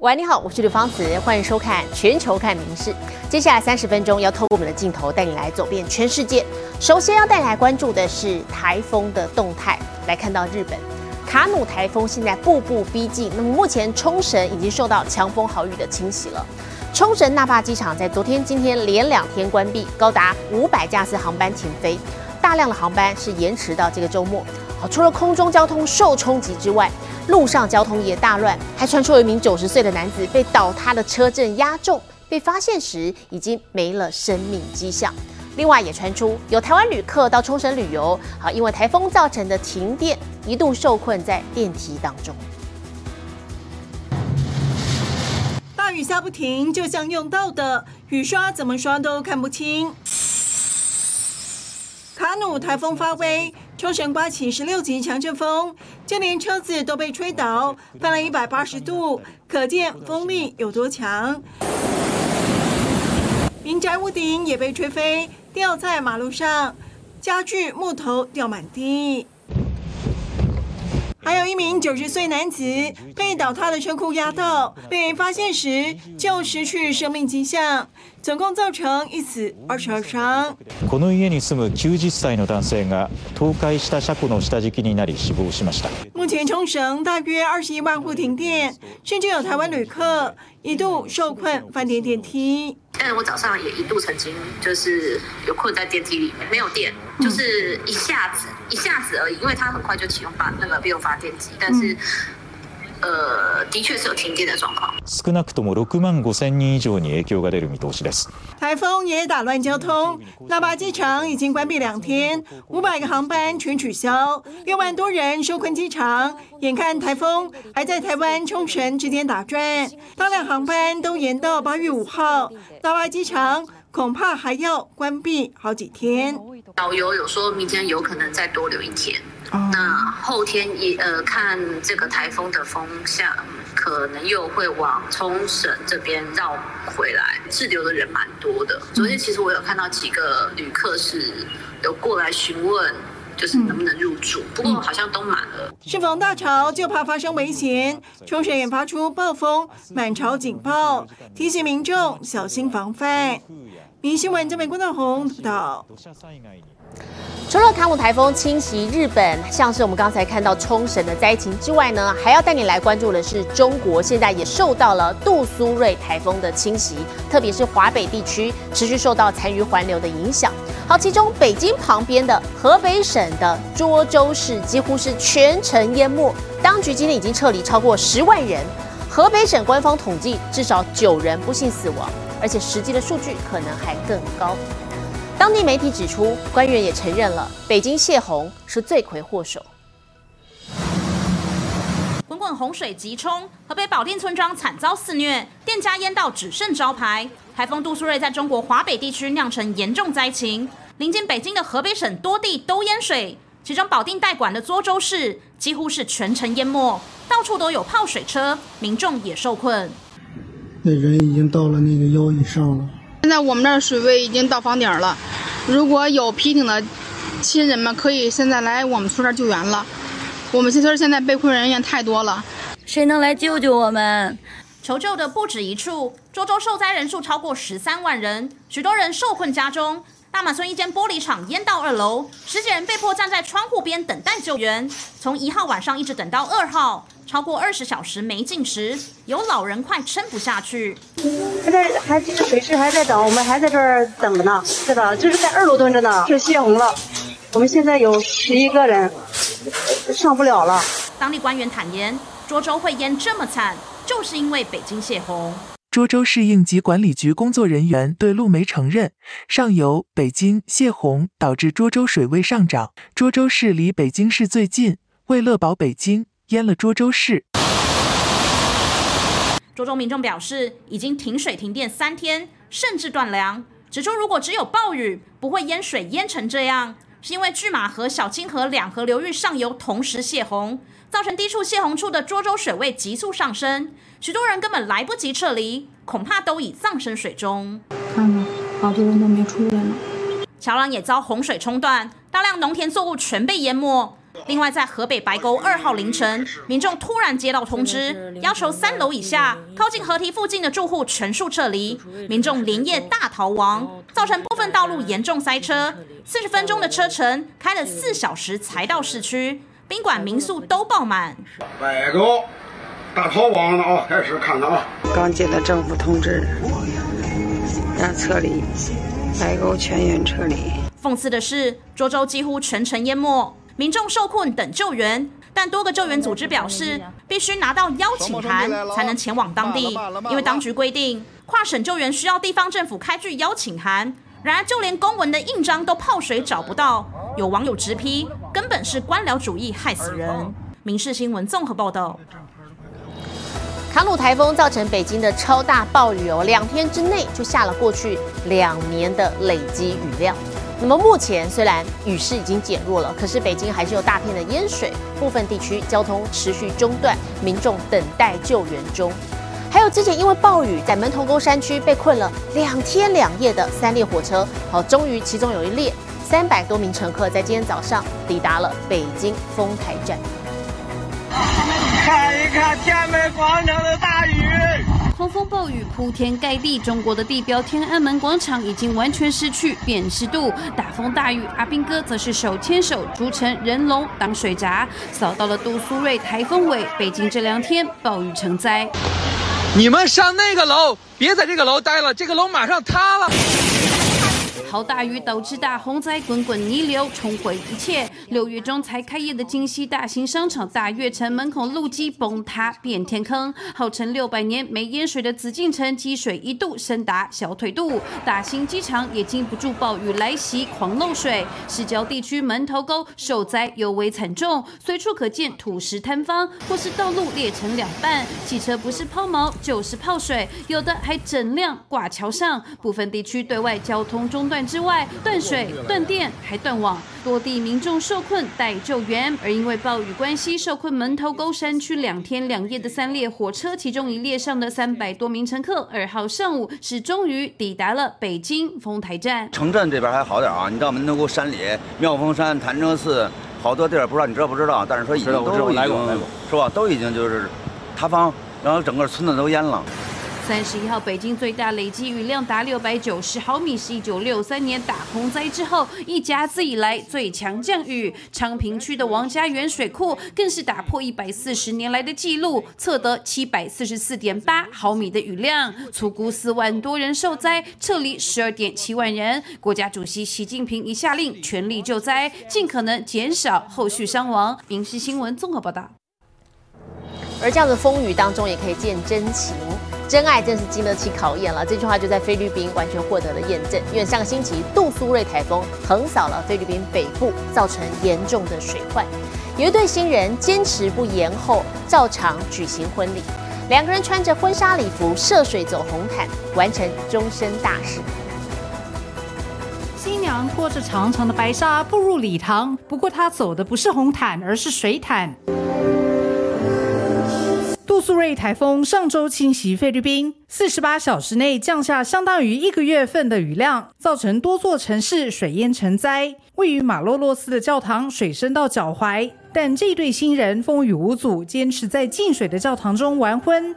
喂，你好，我是刘芳慈，欢迎收看《全球看名事》。接下来三十分钟要透过我们的镜头带你来走遍全世界。首先要带来关注的是台风的动态。来看到日本卡努台风现在步步逼近，那么目前冲绳已经受到强风豪雨的侵袭了。冲绳那霸机场在昨天、今天连两天关闭，高达五百架次航班停飞，大量的航班是延迟到这个周末。好，除了空中交通受冲击之外，路上交通也大乱，还传出有一名九十岁的男子被倒塌的车阵压中，被发现时已经没了生命迹象。另外也传出有台湾旅客到冲绳旅游，好，因为台风造成的停电，一度受困在电梯当中。大雨下不停，就像用到的雨刷怎么刷都看不清。卡努台风发威。冲绳刮起十六级强阵风，就连车子都被吹倒，翻了一百八十度，可见风力有多强。民宅屋顶也被吹飞，掉在马路上，家具木头掉满地。还有一名九十岁男子被倒塌的车库压到，被发现时就失去生命迹象，总共造成一死二十二伤。この家に住む90歳の男性が倒壊した車庫の下敷きになり死亡しました。目前冲绳大约二十一万户停电，甚至有台湾旅客一度受困饭店电梯。 但我早上也一度曾经就是有困在电梯里面，没有电，就是一下子一下子而已，因为它很快就启用发那个备用发电机，但是。呃，的确是有停电的状况。少なくとも六万五千人以上に影響が出る見通しです。台风也打乱交通，那霸机场已经关闭两天，五百个航班全取消，六万多人受困机场。眼看台风还在台湾冲绳之间打转，大量航班都延到八月五号，那霸机场恐怕还要关闭好几天。导游有说明天有可能再多留一天。 那后天也呃看这个台风的风向，可能又会往冲绳这边绕回来，滞留的人蛮多的。昨天其实我有看到几个旅客是有过来询问，就是能不能入住，不过好像都满了。适逢大潮，就怕发生危险，冲绳也发出暴风满潮警报，提醒民众小心防范。明新闻这边郭大红报道。除了卡姆台风侵袭日本，像是我们刚才看到冲绳的灾情之外呢，还要带你来关注的是中国，现在也受到了杜苏芮台风的侵袭，特别是华北地区持续受到残余环流的影响。好，其中北京旁边的河北省的涿州市几乎是全城淹没，当局今天已经撤离超过十万人。河北省官方统计至少九人不幸死亡，而且实际的数据可能还更高。当地媒体指出，官员也承认了，北京泄洪是罪魁祸首。滚滚洪水急冲，河北保定村庄惨遭肆虐，店家淹到只剩招牌。台风杜苏芮在中国华北地区酿成严重灾情，临近北京的河北省多地都淹水，其中保定代管的涿州市几乎是全城淹没，到处都有泡水车，民众也受困。那人已经到了那个腰以上了。现在我们那儿水位已经到房顶了，如果有皮艇的亲人们，可以现在来我们村这儿救援了。我们新村现在被困人员太多了，谁能来救救我们？求救的不止一处，周周受灾人数超过十三万人，许多人受困家中。大马村一间玻璃厂淹到二楼，十几人被迫站在窗户边等待救援，从一号晚上一直等到二号。超过二十小时没进食，有老人快撑不下去。还在还水势还在等，我们还在这儿等着呢。是的，就是在二楼蹲着呢。是泄洪了，我们现在有十一个人上不了了。当地官员坦言，涿州会淹这么惨，就是因为北京泄洪。涿州市应急管理局工作人员对路媒承认，上游北京泄洪导致涿州水位上涨。涿州市离北京市最近，为乐保北京。淹了涿州市。涿州民众表示，已经停水停电三天，甚至断粮。指出，如果只有暴雨，不会淹水淹成这样，是因为拒马河、小清河两河流域上游同时泄洪，造成低处泄洪处的涿州水位急速上升，许多人根本来不及撤离，恐怕都已葬身水中。看看，好多人都没出来呢。桥梁也遭洪水冲断，大量农田作物全被淹没。另外，在河北白沟二号凌晨，民众突然接到通知，要求三楼以下靠近河堤附近的住户全数撤离，民众连夜大逃亡，造成部分道路严重塞车，四十分钟的车程开了四小时才到市区，宾馆、民宿都爆满。白沟大逃亡了啊！开始看看啊，刚接到政府通知，要撤离，白沟全员撤离。讽刺的是，涿州几乎全城淹没，民众受困等救援，但多个救援组织表示，必须拿到邀请函才能前往当地，因为当局规定，跨省救援需要地方政府开具邀请函。然而，就连公文的印章都泡水找不到，有网友直批，根本是官僚主义害死人。民事新闻综合报道。卡努台风造成北京的超大暴雨哦，两天之内就下了过去两年的累积雨量。那么目前虽然雨势已经减弱了，可是北京还是有大片的淹水，部分地区交通持续中断，民众等待救援中。还有之前因为暴雨在门头沟山区被困了两天两夜的三列火车，好，终于其中有一列三百多名乘客在今天早上抵达了北京丰台站。看一看天安门广场的大雨。狂风暴雨铺天盖地，中国的地标天安门广场已经完全失去辨识度。大风大雨，阿兵哥则是手牵手筑成人龙挡水闸，扫到了杜苏芮台风尾。北京这两天暴雨成灾。你们上那个楼，别在这个楼待了，这个楼马上塌了。好大雨导致大洪灾，滚滚泥流冲毁一切。六月中才开业的京西大型商场大悦城门口路基崩塌变天坑，号称六百年没淹水的紫禁城积水一度深达小腿肚，大型机场也经不住暴雨来袭狂漏水。市郊地区门头沟受灾尤为惨重，随处可见土石坍方，或是道路裂成两半，汽车不是抛锚就是泡水，有的还整辆挂桥上。部分地区对外交通中断。之外，断水、断电，还断网，多地民众受困待救援。而因为暴雨关系，受困门头沟山区两天两夜的三列火车，其中一列上的三百多名乘客，二号上午是终于抵达了北京丰台站。城镇这边还好点啊，你到门头沟山里，妙峰山、潭柘寺，好多地儿不知道你知道不知道？但是说已经都已经是吧，都已经就是塌方，然后整个村子都淹了。三十一号，北京最大累积雨量达六百九十毫米，是一九六三年大洪灾之后一甲子以来最强降雨。昌平区的王家园水库更是打破一百四十年来的记录，测得七百四十四点八毫米的雨量，粗估四万多人受灾，撤离十二点七万人。国家主席习近平已下令全力救灾，尽可能减少后续伤亡。民事新闻综合报道。而这样的风雨当中，也可以见真情。真爱真是经得起考验了，这句话就在菲律宾完全获得了验证。因为上个星期杜苏芮台风横扫了菲律宾北部，造成严重的水患。有一对新人坚持不延后，照常举行婚礼。两个人穿着婚纱礼服涉水走红毯，完成终身大事。新娘拖着长长的白纱步入礼堂，不过她走的不是红毯，而是水毯。苏芮台风上周侵袭菲律宾，四十八小时内降下相当于一个月份的雨量，造成多座城市水淹成灾。位于马洛洛斯的教堂水深到脚踝，但这对新人风雨无阻，坚持在进水的教堂中完婚。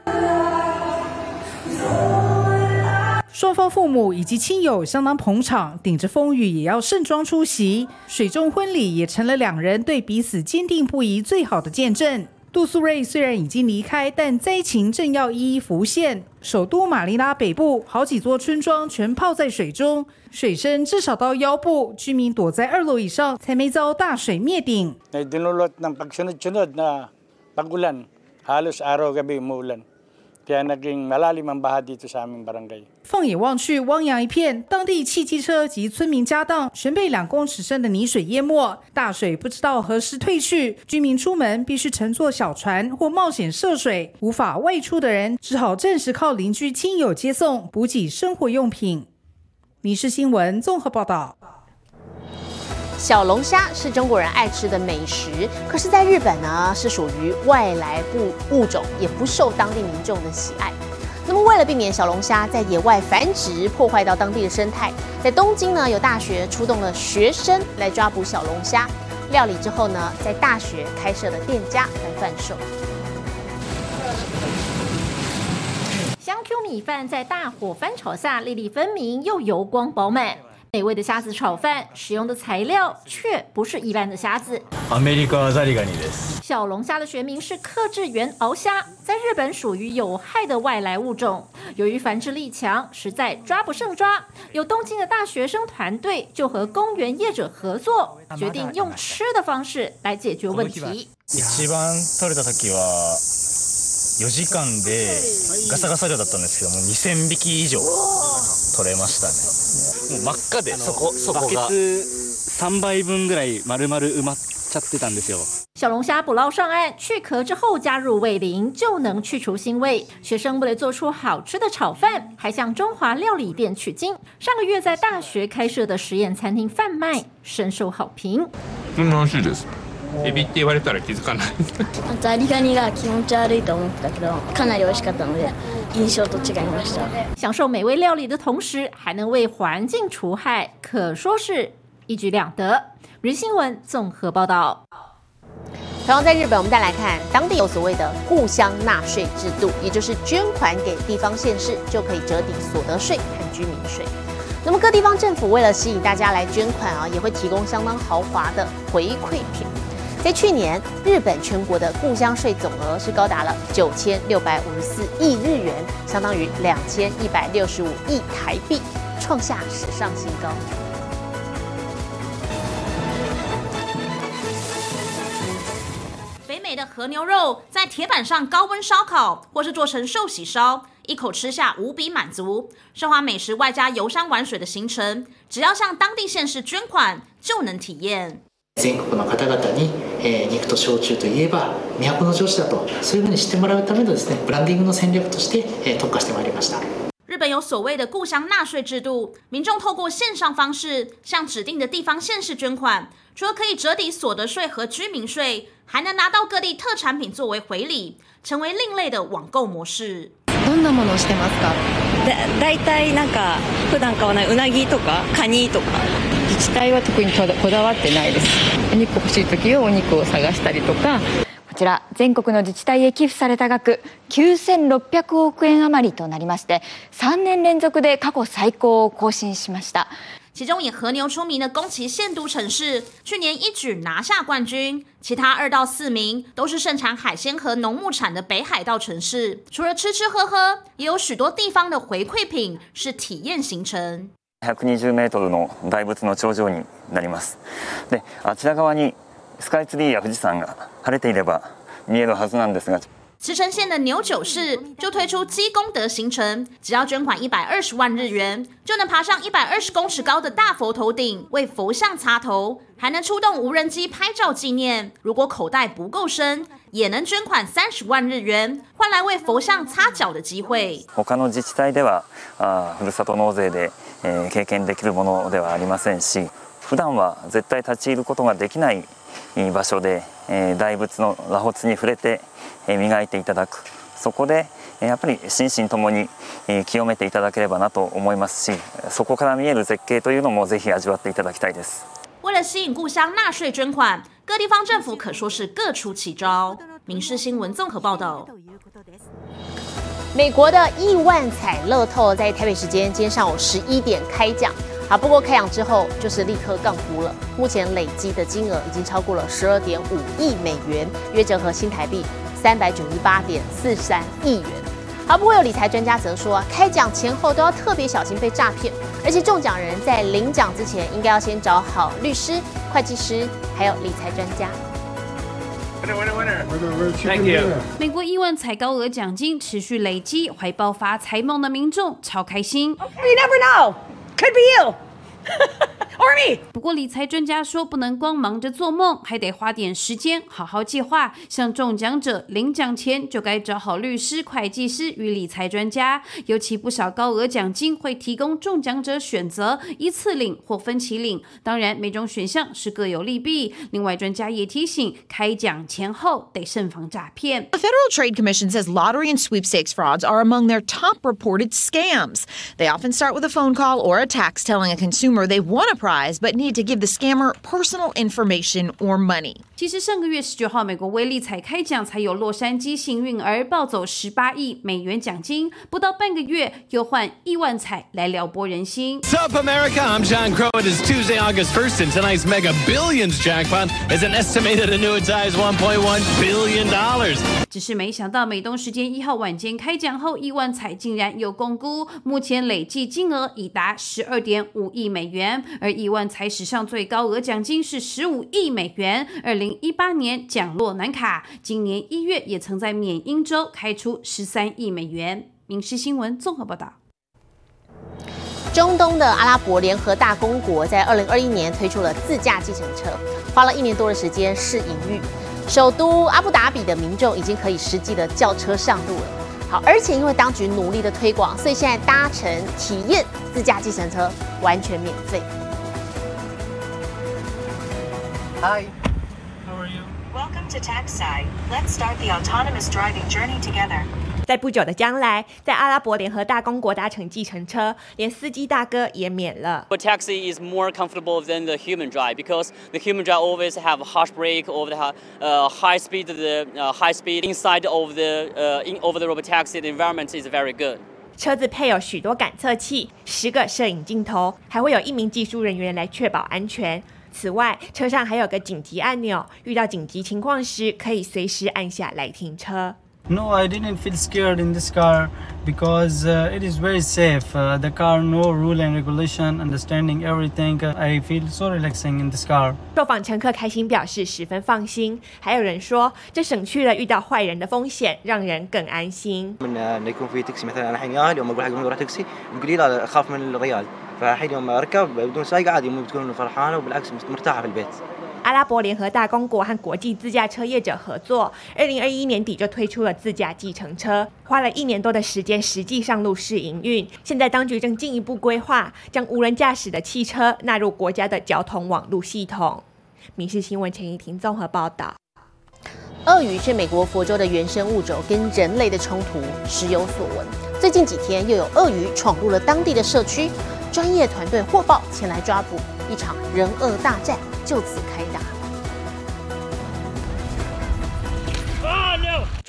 双方父母以及亲友相当捧场，顶着风雨也要盛装出席。水中婚礼也成了两人对彼此坚定不移最好的见证。杜苏瑞虽然已经离开，但灾情正要一一浮现。首都马尼拉北部好几座村庄全泡在水中，水深至少到腰部，居民躲在二楼以上，才没遭大水灭顶。放眼望去，汪洋一片，当地汽机车及村民家当全被两公尺深的泥水淹没。大水不知道何时退去，居民出门必须乘坐小船或冒险涉水，无法外出的人只好暂时靠邻居亲友接送，补给生活用品。民事新闻综合报道。小龙虾是中国人爱吃的美食，可是，在日本呢，是属于外来物物种，也不受当地民众的喜爱。那么，为了避免小龙虾在野外繁殖，破坏到当地的生态，在东京呢，有大学出动了学生来抓捕小龙虾。料理之后呢，在大学开设的店家来贩售。香 Q 米饭在大火翻炒下粒粒分明，又油光饱满。美味的虾子炒饭使用的材料却不是一般的虾子。アメリカザリガニです。小龙虾的学名是克制原鳌虾，在日本属于有害的外来物种。由于繁殖力强，实在抓不胜抓。有东京的大学生团队就和公园业者合作，决定用吃的方式来解决问题。一番取れた時は 4時間でガサガサ量だったんですけども2000匹以上取れましたねもう真っ赤でそこそこがバケツ3杯分ぐらい丸々埋まっちゃってたんですよ小龙虾捕捞上岸，去壳之后加入味淋，就能去除腥味。学生为了做出好吃的炒饭，还向中华料理店取经。上个月在大学开设的实验餐厅贩卖，深受好评。うん、美味しいです。エビって言われたら気づかない。ザリガニが気持ち悪いと思ったけど、かなり美味しかったので印象と違いました。享受美味料理的同时，还能为环境除害，可说是一举两得。日新闻综合报道。同样在日本，我们再来看当地有所谓的故乡纳税制度，也就是捐款给地方县市就可以折抵所得税和居民税。那么各地方政府为了吸引大家来捐款啊，也会提供相当豪华的回馈品。 在去年，日本全国的故乡税总额是高达了九千六百五十四亿日元，相当于两千一百六十五亿台币，创下史上新高。北美的和牛肉在铁板上高温烧烤，或是做成寿喜烧，一口吃下无比满足。奢华美食外加游山玩水的行程，只要向当地县市捐款就能体验。全国の方々に、え肉と焼酎といえば都の女子だとそういうふうに知ってもらうためのですねブランディングの戦略として、え特化してまいりました。日本有所谓的故乡纳税制度，民众透过线上方式向指定的地方县市捐款，除了可以折抵所得税和居民税，还能拿到各地特产品作为回礼，成为另类的网购模式。どんなものしてますか？だいたいなんか普段買わないうなぎとかカニとか。自治体は特にこだわってないです。お肉欲しい時はお肉を探したりとか。こちら全国の自治体へ寄付された額9600億円余りとなりまして3年連続で過去最高を更新しました其中以和牛出名的宫崎县都城市，去年一举拿下冠军。其他二到四名都是盛产海鲜和农牧产的北海道城市。除了吃吃喝喝，也有许多地方的回馈品是体验行程。120メートルの大仏の頂上になります。で、あちら側にスカイツリーや富士山が晴れていれば見えるはずなんですが。茨城县的牛九市就推出积功德行程，只要捐款一百二十万日元，就能爬上一百二十公尺高的大佛头顶为佛像擦头，还能出动无人机拍照纪念。如果口袋不够深，也能捐款三十万日元，换来为佛像擦脚的机会。他の自治体ではあふるさと納税で経験できるものではありませんし、普段は絶対立ち入ることができない 場所で大仏の螺髪に触れて。磨いていただくそこでやっぱり心身ともに清めていただければなと思いますしそこから見える絶景というのもぜひ味わっていただきたいです为了吸引故乡纳税捐款，各地方政府可说是各出奇招。民事新闻综合报道。美国的亿万彩乐透在台北时间今天上午十一点开奖。好，不过开奖之后就是立刻杠估了。目前累积的金额已经超过了十二点五亿美元，约折合新台币三百九十八点四三亿元。好，不过有理财专家则说，开奖前后都要特别小心被诈骗，而且中奖人在领奖之前应该要先找好律师、会计师，还有理财专家。美国亿万彩高额奖金持续累积，怀抱发财梦的民众超开心。You never know. Could be you. Or me. 不过理财专家说，不能光忙着做梦，还得花点时间好好计划。像中奖者领奖前就该找好律师、会计师与理财专家。尤其不少高额奖金会提供中奖者选择一次领或分期领，当然每种选项是各有利弊。另外，专家也提醒，开奖前后得慎防诈骗。The Federal Trade Commission says lottery and sweepstakes frauds are among their top reported scams. They often start with a phone call or a text telling a consumer they won a prize prize but need to give the scammer personal information or money. 其实上个月十九号，美国威力彩开奖才有洛杉矶幸运儿暴走十八亿美元奖金，不到半个月又换亿万彩来撩拨人心。Sup, America? I'm John Crow. It is Tuesday, August 1st, and tonight's Mega Billions jackpot is an estimated annuitized $1.1 billion. dollars. 只是没想到，美东时间一号晚间开奖后，亿万彩竟然有公估，目前累计金额已达十二点五亿美元，而亿万彩史上最高额奖金是十五亿美元。二零一八年奖落南卡，今年一月也曾在缅因州开出十三亿美元。民事新闻综合报道。中东的阿拉伯联合大公国在二零二一年推出了自驾计程车，花了一年多的时间试营运。首都阿布达比的民众已经可以实际的叫车上路了。好，而且因为当局努力的推广，所以现在搭乘体验自驾计程车完全免费。Hi. How are you? Welcome to Taxi. Let's start the autonomous driving journey together. 在不久的将来，在阿拉伯联合大公国搭乘计程车，连司机大哥也免了。 But taxi is more comfortable than the human drive because the human drive always have a harsh brake over the uh, high speed. The uh, high speed inside of the uh, in, over the road taxi, the environment is very good. 车子配有许多感测器、十个摄影镜头，还会有一名技术人员来确保安全。 此外，车上还有个紧急按钮，遇到紧急情况时可以随时按下来停车。 No, I didn't feel scared in this car because uh, it is very safe. Uh, the car, no rule and regulation, understanding everything. Uh, I feel so relaxing in this car. 受访乘客开心表示十分放心，还有人说这省去了遇到坏人的风险，让人更安心。 من انه يكون في تاكسي مثلا انا الحين اهلي يوم اقول حق روح تاكسي يقول لي لا اخاف من الريال فالحين يوم اركب بدون سايق عادي امي بتكون فرحانه وبالعكس مرتاحه في البيت. 阿拉伯联合大公国和国际自驾车业者合作，二零二一年底就推出了自驾计程车，花了一年多的时间实际上路试营运。现在当局正进一步规划，将无人驾驶的汽车纳入国家的交通网络系统。民事新闻陈怡婷综合报道。鳄鱼是美国佛州的原生物种，跟人类的冲突时有所闻。最近几天又有鳄鱼闯入了当地的社区， 专业团队获报前来抓捕，一场人恶大战就此开打。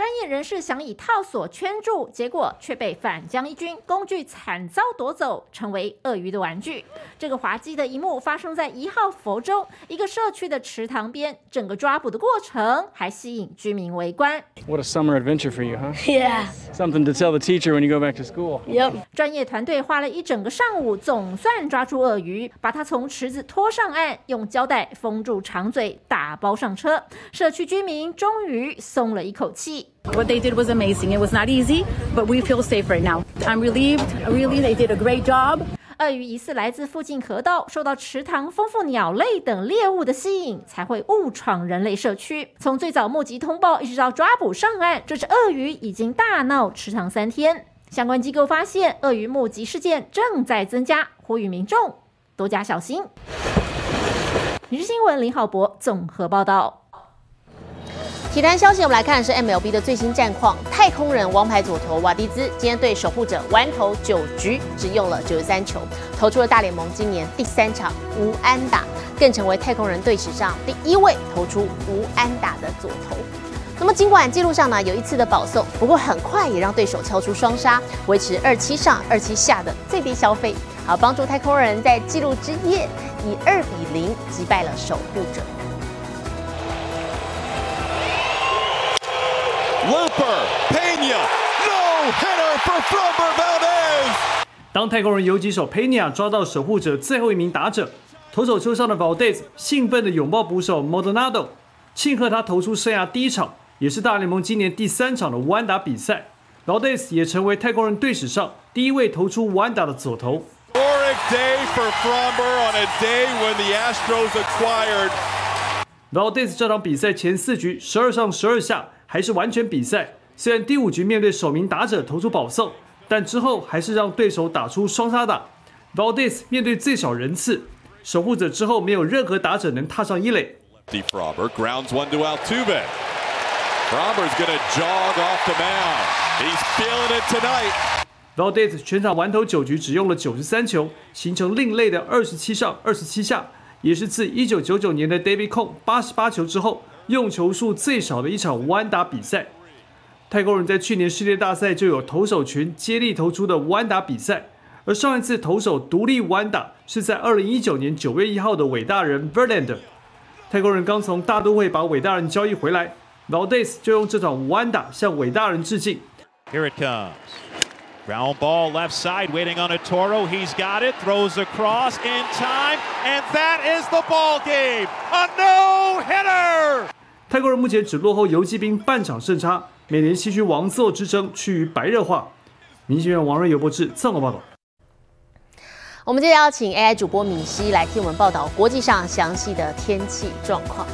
专业人士想以套索圈住，结果却被反将一军，工具惨遭夺走，成为鳄鱼的玩具。这个滑稽的一幕发生在一号佛州一个社区的池塘边，整个抓捕的过程还吸引居民围观。What a summer adventure for you, huh? Yeah. Something to tell the teacher when you go back to school. Yep. 专业团队花了一整个上午，总算抓住鳄鱼，把它从池子拖上岸，用胶带封住长嘴，打包上车。社区居民终于松了一口气。What they did was amazing. It was not easy, but we feel safe right now. I'm relieved. Really, they did a great job. 鳄鱼疑似来自附近河道，受到池塘丰富鸟类等猎物的吸引，才会误闯人类社区。从最早目击通报一直到抓捕上岸，这只鳄鱼已经大闹池塘三天。相关机构发现，鳄鱼目击事件正在增加，呼吁民众多加小心。你是新闻林浩博综合报道。体坛消息，我们来看的是 MLB 的最新战况。太空人王牌左投瓦迪兹今天对守护者完投九局，只用了九十三球，投出了大联盟今年第三场无安打，更成为太空人队史上第一位投出无安打的左投。那么尽管记录上呢有一次的保送，不过很快也让对手敲出双杀，维持二七上二七下的最低消费，好帮助太空人在纪录之夜以二比零击败了守护者。Looper, Pena, no hitter for Framber Valdez. 当太空人游击手 Pena 抓到守护者最后一名打者，投手丘上的 Valdez 兴奋地拥抱捕手 Maldonado，庆贺他投出生涯第一场，也是大联盟今年第三场的无安打比赛。Valdez 也成为太空人队史上第一位投出无安打的左投。Historic day for Fromber on a day when the Astros acquired. Valdez 这场比赛前四局十二上十二下还是完全比赛，虽然第五局面对首名打者投出保送，但之后还是让对手打出双杀打。Valdez 面对最少人次，守护者之后没有任何打者能踏上一垒。Deep Fromber grounds one to Altuve. Fromber's going to jog off the mound. He's feeling it tonight. Valdez 全场完投九局，只用了九十三球，形成另类的二十七上二十七下，也是自一九九九年的 David Cone 八十八球之后，用球数最少的一场弯打比赛。泰国人在去年世界大赛就有投手群接力投出的弯打比赛，而上一次投手独立弯打是在二零一九年九月一号的伟大人 Verlander。泰国人刚从大都会把伟大人交易回来，Valdez 就用这场弯打向伟大人致敬。Here it comes. Ground ball left side, waiting on a Toro. He's got it, throws across in time, and that is the ball game. A no hitter. 泰国人目前只落后游击兵半场胜差，美联西区王座之争趋于白热化。民进院王瑞游博士综合报道。我们接着邀请 AI 主播敏熙来替我们报道国际上详细的天气状况。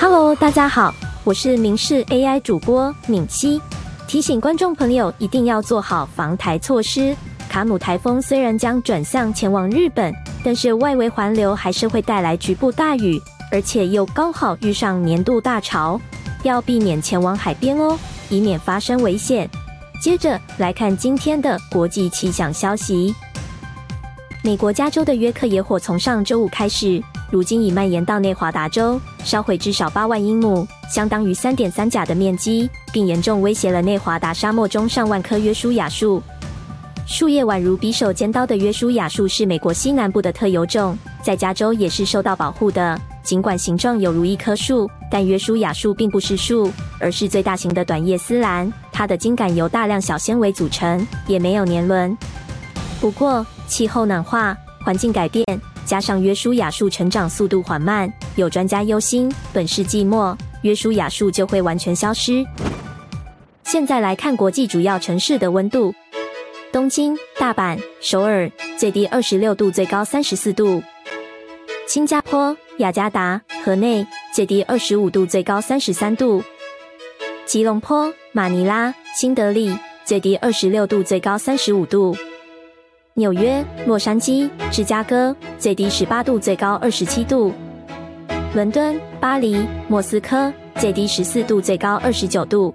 Hello，大家好，我是明视 AI 主播敏熙，提醒观众朋友一定要做好防台措施。卡姆台风虽然将转向前往日本，但是外围环流还是会带来局部大雨，而且又刚好遇上年度大潮，要避免前往海边哦，以免发生危险。接着来看今天的国际气象消息。美国加州的约克野火从上周五开始，如今已蔓延到内华达州，烧毁至少八万英亩，相当于三点三甲的面积，并严重威胁了内华达沙漠中上万棵约书亚树。树叶宛如匕首尖刀的约书亚树是美国西南部的特有种，在加州也是受到保护的。尽管形状有如一棵树，但约书亚树并不是树，而是最大型的短叶丝兰。它的茎秆由大量小纤维组成，也没有年轮。不过，气候暖化、环境改变，加上约书亚树成长速度缓慢，有专家忧心，本世纪末约书亚树就会完全消失。现在来看国际主要城市的温度：东京、大阪、首尔，最低二十六度，最高三十四度；新加坡、雅加达、河内，最低二十五度，最高三十三度；吉隆坡、马尼拉、新德里，最低二十六度，最高三十五度。纽约、洛杉矶、芝加哥最低十八度，最高二十七度；伦敦、巴黎、莫斯科最低十四度，最高二十九度。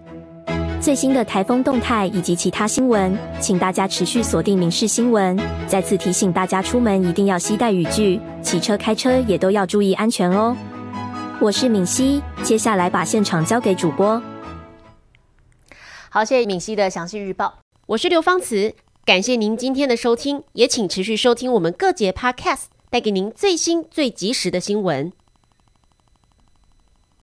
最新的台风动态以及其他新闻，请大家持续锁定民事新闻。再次提醒大家，出门一定要携带雨具，骑车、开车也都要注意安全哦。我是敏熙，接下来把现场交给主播。好，谢谢敏熙的详细预报。我是刘芳慈。感谢您今天的收听，也请持续收听我们各节 Podcast，带给您最新最及时的新闻。